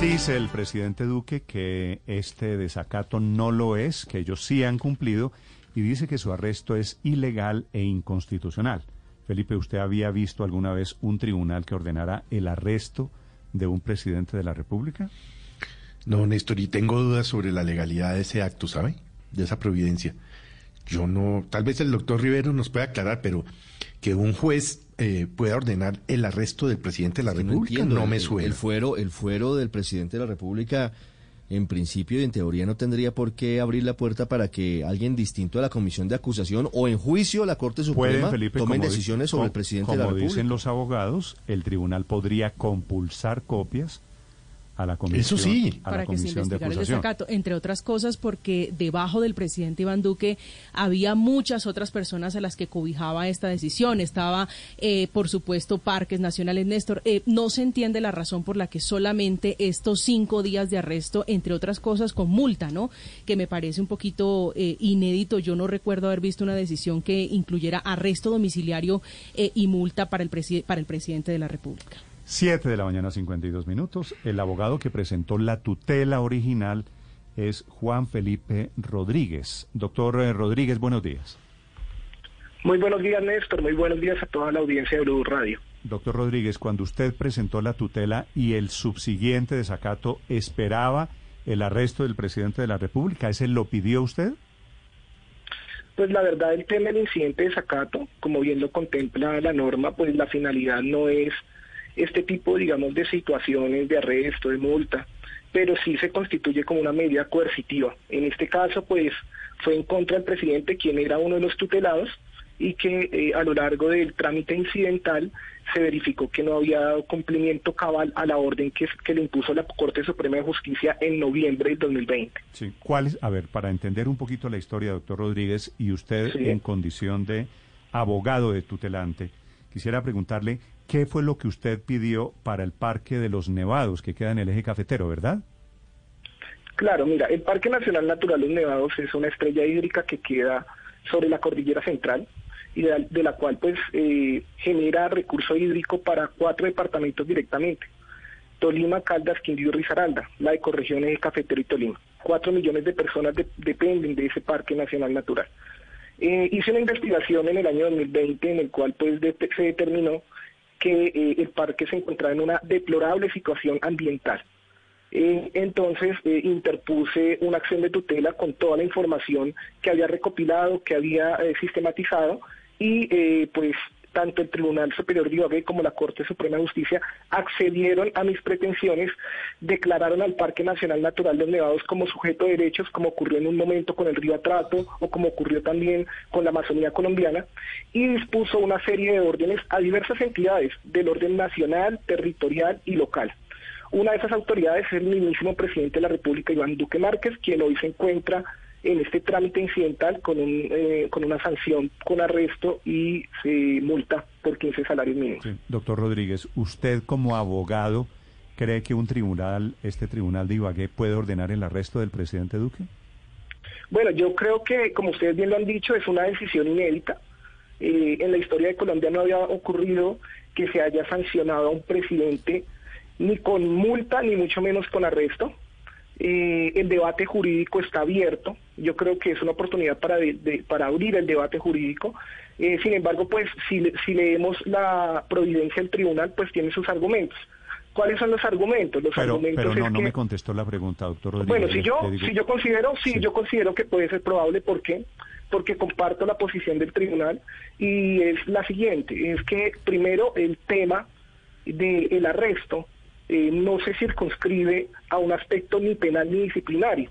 Dice el presidente Duque que este desacato no lo es, que ellos sí han cumplido y dice que su arresto es ilegal e inconstitucional. Felipe, ¿usted había visto alguna vez un tribunal que ordenara el arresto de un presidente de la República? No, Néstor, y tengo dudas sobre la legalidad de ese acto, ¿sabe? De esa providencia. Yo no, tal vez el doctor Rivero nos pueda aclarar, pero que un juez eh, pueda ordenar el arresto del presidente de la República no, me suena. El, fuero, el fuero del presidente de la República, en principio y en teoría, no tendría por qué abrir la puerta para que alguien distinto a la comisión de acusación o en juicio la Corte Suprema tomen decisiones sobre el presidente de la República. Como dicen los abogados, el tribunal podría compulsar copias a la comisión, Eso sí. a la comisión de acusación. el desacato, entre otras cosas porque debajo del presidente Iván Duque había muchas otras personas a las que cobijaba esta decisión. Estaba, eh, por supuesto, Parques Nacionales Néstor. Eh, no se entiende la razón por la que solamente estos cinco días de arresto, entre otras cosas, con multa, ¿no? Que me parece un poquito eh, inédito. Yo no recuerdo haber visto una decisión que incluyera arresto domiciliario y multa para el, para el presidente de la República. 7 de la mañana, 52 minutos. El abogado que presentó la tutela original es Juan Felipe Rodríguez. Doctor eh, Rodríguez, buenos días. Muy buenos días, Néstor. Muy buenos días a toda la audiencia de Blue Radio. Doctor Rodríguez, cuando usted presentó la tutela y el subsiguiente desacato, ¿esperaba el arresto del presidente de la República? ¿Ese lo pidió usted? Pues la verdad, el tema del incidente de desacato, como bien lo contempla la norma, pues la finalidad no es este tipo, digamos, de situaciones de arresto, de multa, pero sí se constituye como una medida coercitiva. En este caso, pues, fue en contra del presidente, quien era uno de los tutelados, y que eh, a lo largo del trámite incidental se verificó que no había dado cumplimiento cabal a la orden que, que le impuso la Corte Suprema de Justicia en noviembre del 2020. Sí, ¿cuál es? A ver, para entender un poquito la historia, doctor Rodríguez, y usted en condición de abogado de tutelante, quisiera preguntarle ¿Qué fue lo que usted pidió para el Parque de los Nevados, que queda en el eje cafetero, verdad? Claro, mira, el Parque Nacional Natural Los Nevados es una estrella hídrica que queda sobre la cordillera central y de, la cual pues eh, genera recurso hídrico para cuatro departamentos directamente. Tolima, Caldas, Quindío y Risaralda, la ecorregión es Cafetero y Tolima. Cuatro millones de personas dependen de ese Parque Nacional Natural. Eh, hice una investigación en el año 2020 en el cual pues se determinó que eh, el parque se encontraba en una deplorable situación ambiental. Eh, entonces eh, interpuse una acción de tutela con toda la información que había recopilado, que había sistematizado y pues tanto el Tribunal Superior de Ibagué como la Corte Suprema de Justicia accedieron a mis pretensiones, declararon al Parque Nacional Natural de los Nevados como sujeto de derechos, como ocurrió en un momento con el río Atrato o como ocurrió también con la Amazonía colombiana, y dispuso una serie de órdenes a diversas entidades del orden nacional, territorial y local. Una de esas autoridades es el mismísimo presidente de la República, Iván Duque Márquez, quien hoy se encuentra en este trámite incidental con, un, eh, con una sanción con arresto y se multa por 15 salarios mínimos. Doctor Rodríguez, usted como abogado, ¿cree que un tribunal, este tribunal de Ibagué, puede ordenar el arresto del presidente Duque? Bueno, yo creo que, como ustedes bien lo han dicho, es una decisión inédita. Eh, en la historia de Colombia no había ocurrido que se haya sancionado a un presidente ni con multa, ni mucho menos con arresto. Eh, el debate jurídico está abierto. Yo creo que es una oportunidad para, para abrir el debate jurídico. Eh, sin embargo, pues si, si leemos la providencia del tribunal, pues tiene sus argumentos. ¿Cuáles son los argumentos? Los pero, argumentos pero no, no me contestó la pregunta, doctor Rodríguez. Bueno, si yo, si yo considero, sí, yo considero que puede ser probable, ¿por qué? Porque comparto la posición del tribunal y es la siguiente, es que primero el tema del arresto eh, no se circunscribe a un aspecto ni penal ni disciplinario.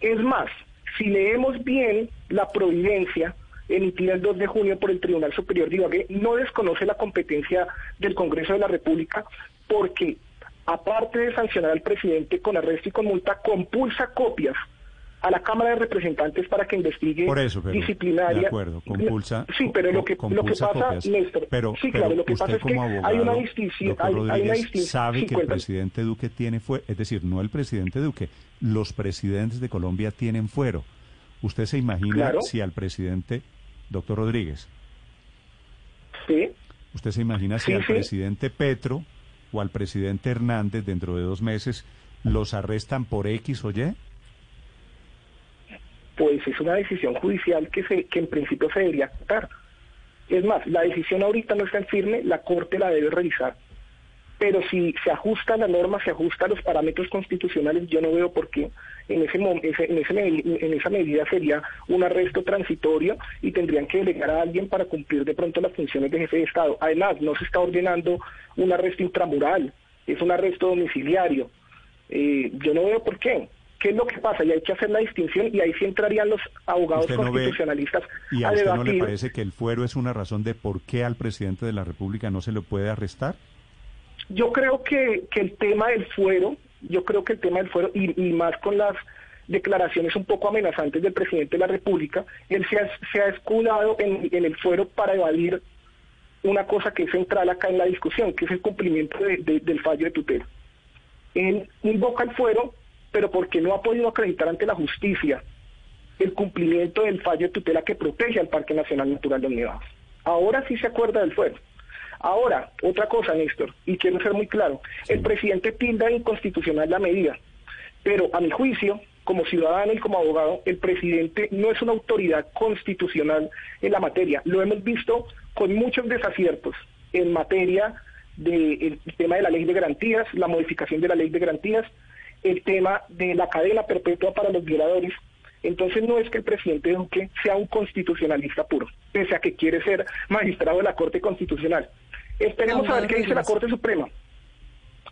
Es más, si leemos bien la providencia emitida el 2 de junio por el Tribunal Superior de Ibagué, no desconoce la competencia del Congreso de la República porque, aparte de sancionar al presidente con arresto y con multa, compulsa copias a la Cámara de Representantes para que investigue Por eso, disciplinaria. De acuerdo, compulsa. Sí, pero lo que, lo que pasa, Néstor, pero, sí, claro, lo que pasa es que hay una distinción. Hay, una distinción. sabe que el presidente Duque tiene fuero, es decir, no el presidente Duque, los presidentes de Colombia tienen fuero. ¿Usted se imagina si al presidente, doctor Rodríguez? Sí. ¿Usted se imagina si al presidente Petro o al presidente Hernández dentro de dos meses, ¿los arrestan por X o Y? Pues es una decisión judicial que, se, que en principio se debería aceptar. Es más, la decisión ahorita no está en firme, la Corte la debe revisar pero si se ajusta la norma, se ajusta a los parámetros constitucionales, yo no veo por qué en esa medida sería un arresto transitorio y tendrían que delegar a alguien para cumplir de pronto las funciones de jefe de Estado. Además, no se está ordenando un arresto intramural, es un arresto domiciliario. Eh, yo no veo por qué. ¿Qué es lo que pasa? Y hay que hacer la distinción y ahí sí entrarían los abogados constitucionalistas ¿Y a, usted no le parece que el fuero es una razón de por qué al presidente de la República no se le puede arrestar? Yo creo que, que el tema del fuero, yo creo que el tema del fuero, y, más con las declaraciones un poco amenazantes del presidente de la República, él se ha, se ha escudado en, el fuero para evadir una cosa que es central acá en la discusión, que es el cumplimiento del fallo de tutela. Él invoca el fuero, pero porque no ha podido acreditar ante la justicia el cumplimiento del fallo de tutela que protege al Parque Nacional Natural de Nevados. Ahora sí se acuerda del fuero. Ahora, otra cosa, Néstor, y quiero ser muy claro, el presidente tilda inconstitucional la medida, pero a mi juicio, como ciudadano y como abogado, el presidente no es una autoridad constitucional en la materia. Lo hemos visto con muchos desaciertos en materia del tema de la ley de garantías, la modificación de la ley de garantías, el tema de la cadena perpetua para los violadores. Entonces no es que el presidente Duque sea un constitucionalista puro, pese a que quiere ser magistrado de la Corte Constitucional. Esperemos a ver qué dice la Corte Suprema.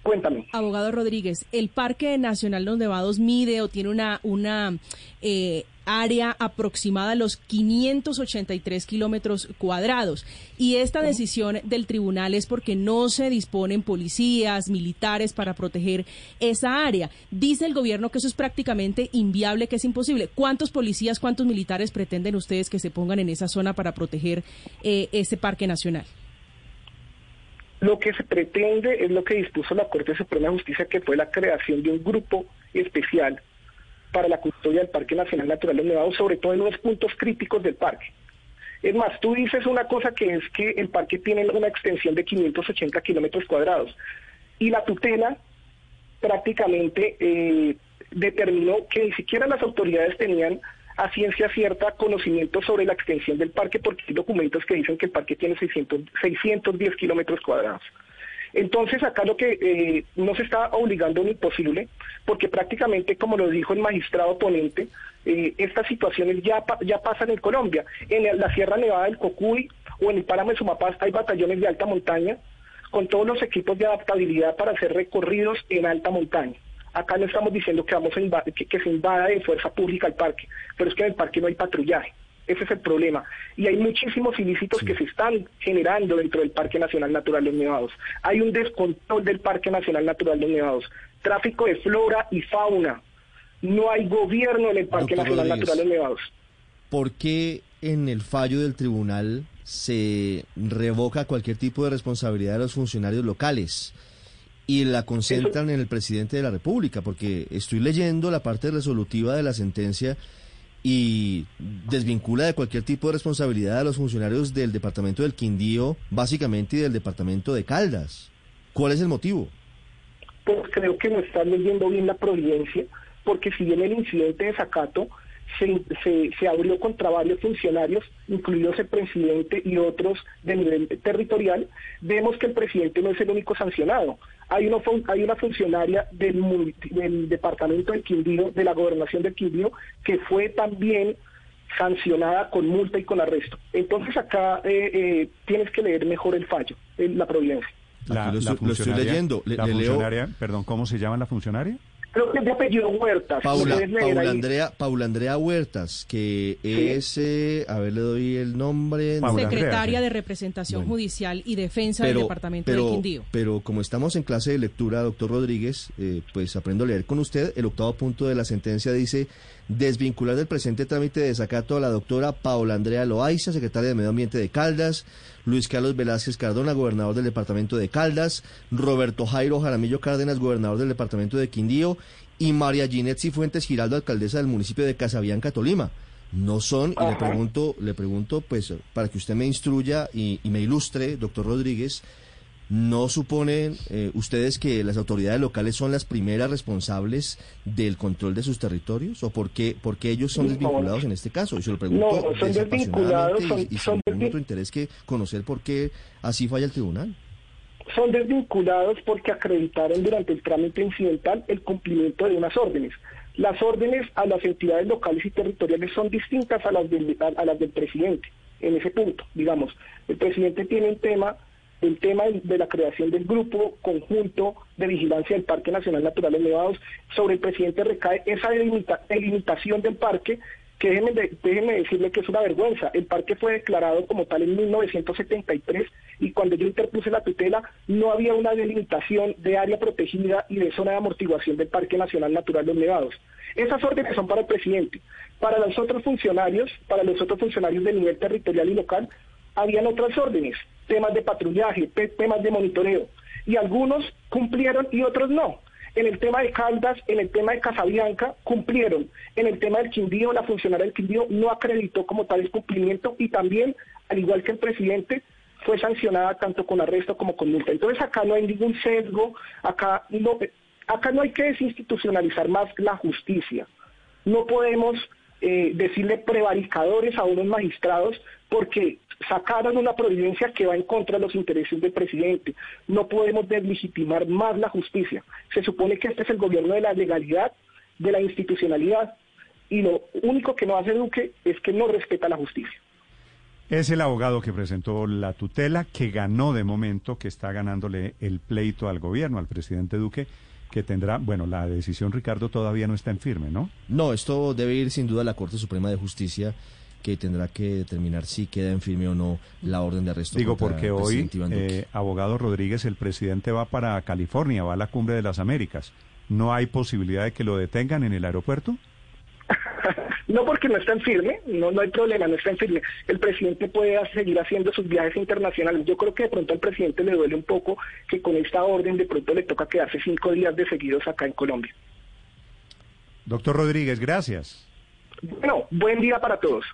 Cuéntame. Abogado Rodríguez, el Parque Nacional Los Nevados mide o tiene una, una eh, área aproximada a los 583 kilómetros cuadrados. Y esta decisión del tribunal es porque no se disponen policías, militares para proteger esa área. Dice el gobierno que eso es prácticamente inviable, que es imposible. ¿Cuántos policías, cuántos militares pretenden ustedes que se pongan en esa zona para proteger eh, ese parque nacional? Lo que se pretende es lo que dispuso la Corte Suprema de Justicia, que fue la creación de un grupo especial para la custodia del Parque Nacional Natural de Nevado, sobre todo en los puntos críticos del parque. Es más, tú dices una cosa que es que el parque tiene una extensión de 580 kilómetros cuadrados y la tutela prácticamente eh, determinó que ni siquiera las autoridades tenían a ciencia cierta conocimiento sobre la extensión del parque porque hay documentos que dicen que el parque tiene 600, 610 kilómetros cuadrados. Entonces acá lo que eh, no se está obligando ni posible, porque prácticamente, como lo dijo el magistrado ponente, eh, estas situaciones ya, ya pasan en Colombia. En la Sierra Nevada del Cocuy o en el Páramo de Sumapaz hay batallones de alta montaña con todos los equipos de adaptabilidad para hacer recorridos en alta montaña. Acá no estamos diciendo que, vamos a que, se invada de fuerza pública el parque, pero es que en el parque no hay patrullaje. Ese es el problema. Y hay muchísimos ilícitos que se están generando dentro del Parque Nacional Natural de los Nevados. Hay un descontrol del Parque Nacional Natural de los Nevados. Tráfico de flora y fauna. No hay gobierno en el Parque Nacional Natural de los Nevados. ¿Por qué en el fallo del tribunal se revoca cualquier tipo de responsabilidad de los funcionarios locales? Y la concentran en el presidente de la República, porque estoy leyendo la parte resolutiva de la sentencia y desvincula de cualquier tipo de responsabilidad a los funcionarios del departamento del Quindío, básicamente y del departamento de Caldas. ¿Cuál es el motivo? Pues creo que no están leyendo bien la providencia, porque si bien el incidente de Zacato se, se, abrió contra varios funcionarios, incluidos el presidente y otros de nivel territorial, vemos que el presidente no es el único sancionado. Hay, uno, hay una funcionaria del, del departamento del Quindío, de la gobernación del Quindío, que fue también sancionada con multa y con arresto. Entonces acá eh, eh, tienes que leer mejor el fallo, la providencia. La, lo, estoy leyendo. la funcionaria, perdón, ¿cómo se llama la funcionaria? Creo que es de apellido Huertas. Paula, Andrea, Paula Andrea Huertas, que es, eh, a ver, le doy el nombre. Secretaria de Representación Judicial y Defensa del Departamento de Quindío. Pero como estamos en clase de lectura, doctor Rodríguez, eh, pues aprendo a leer con usted. El octavo punto de la sentencia dice desvincular del presente trámite de desacato a la doctora Paula Andrea Loaiza, secretaria de Medio Ambiente de Caldas, Luis Carlos Velázquez Cardona, gobernador del departamento de Caldas, Roberto Jairo Jaramillo Cárdenas, gobernador del departamento de Quindío, y María Ginette Cifuentes Giraldo, alcaldesa del municipio de Casabianca, Tolima. No son, y le pregunto, le pregunto, pues, para que usted me instruya y, y me ilustre, doctor Rodríguez, ¿No suponen eh, ustedes que las autoridades locales son las primeras responsables del control de sus territorios? ¿O por qué, ellos son desvinculados en este caso? Y se lo pregunto no, son desvinculados, y, son, otro interés que conocer por qué así falla el tribunal. Son desvinculados porque acreditaron durante el trámite incidental el cumplimiento de unas órdenes. Las órdenes a las entidades locales y territoriales son distintas a las a las del presidente en ese punto. Digamos, el presidente tiene un tema el tema de la creación del grupo conjunto de vigilancia del Parque Nacional Natural de Nevados, sobre el presidente recae esa delimitación del parque, que déjenme, déjenme decirle que es una vergüenza. El parque fue declarado como tal en 1973 y cuando yo interpuse la tutela no había una delimitación de área protegida y de zona de amortiguación del Parque Nacional Natural de los Nevados. Esas órdenes son para el presidente. Para los otros funcionarios, para los otros funcionarios de nivel territorial y local, habían otras órdenes, temas de patrullaje, temas de monitoreo, y algunos cumplieron y otros no. En el tema de Caldas, en el tema de Casabianca, cumplieron. En el tema del Quindío, la funcionaria del Quindío no acreditó como tal el cumplimiento y también, al igual que el presidente, fue sancionada tanto con arresto como con multa. Entonces acá no hay ningún sesgo, acá no, acá no hay que desinstitucionalizar más la justicia. No podemos eh, decirle prevaricadores a unos magistrados porque sacaron una providencia que va en contra de los intereses del presidente. No podemos deslegitimar más la justicia. Se supone que este es el gobierno de la legalidad, de la institucionalidad, y lo único que no hace Duque es que no respeta la justicia. Es el abogado que presentó la tutela, que ganó de momento, que está ganándole el pleito al gobierno, al presidente Duque, que tendrá, bueno, la decisión, Ricardo, todavía no está en firme, ¿no? No, esto debe ir sin duda a la Corte Suprema de Justicia que tendrá que determinar si queda en firme o no la orden de arresto. Digo, porque hoy, eh, abogado Rodríguez, el presidente va para California, va a la cumbre de las Américas. ¿No hay posibilidad de que lo detengan en el aeropuerto? No porque no está en firme, no, no hay problema, no está en firme. El presidente puede seguir haciendo sus viajes internacionales. Yo creo que de pronto al presidente le duele un poco que con esta orden de pronto le toca quedarse cinco días de seguidos acá en Colombia. Doctor Rodríguez, gracias. Bueno, buen día para todos.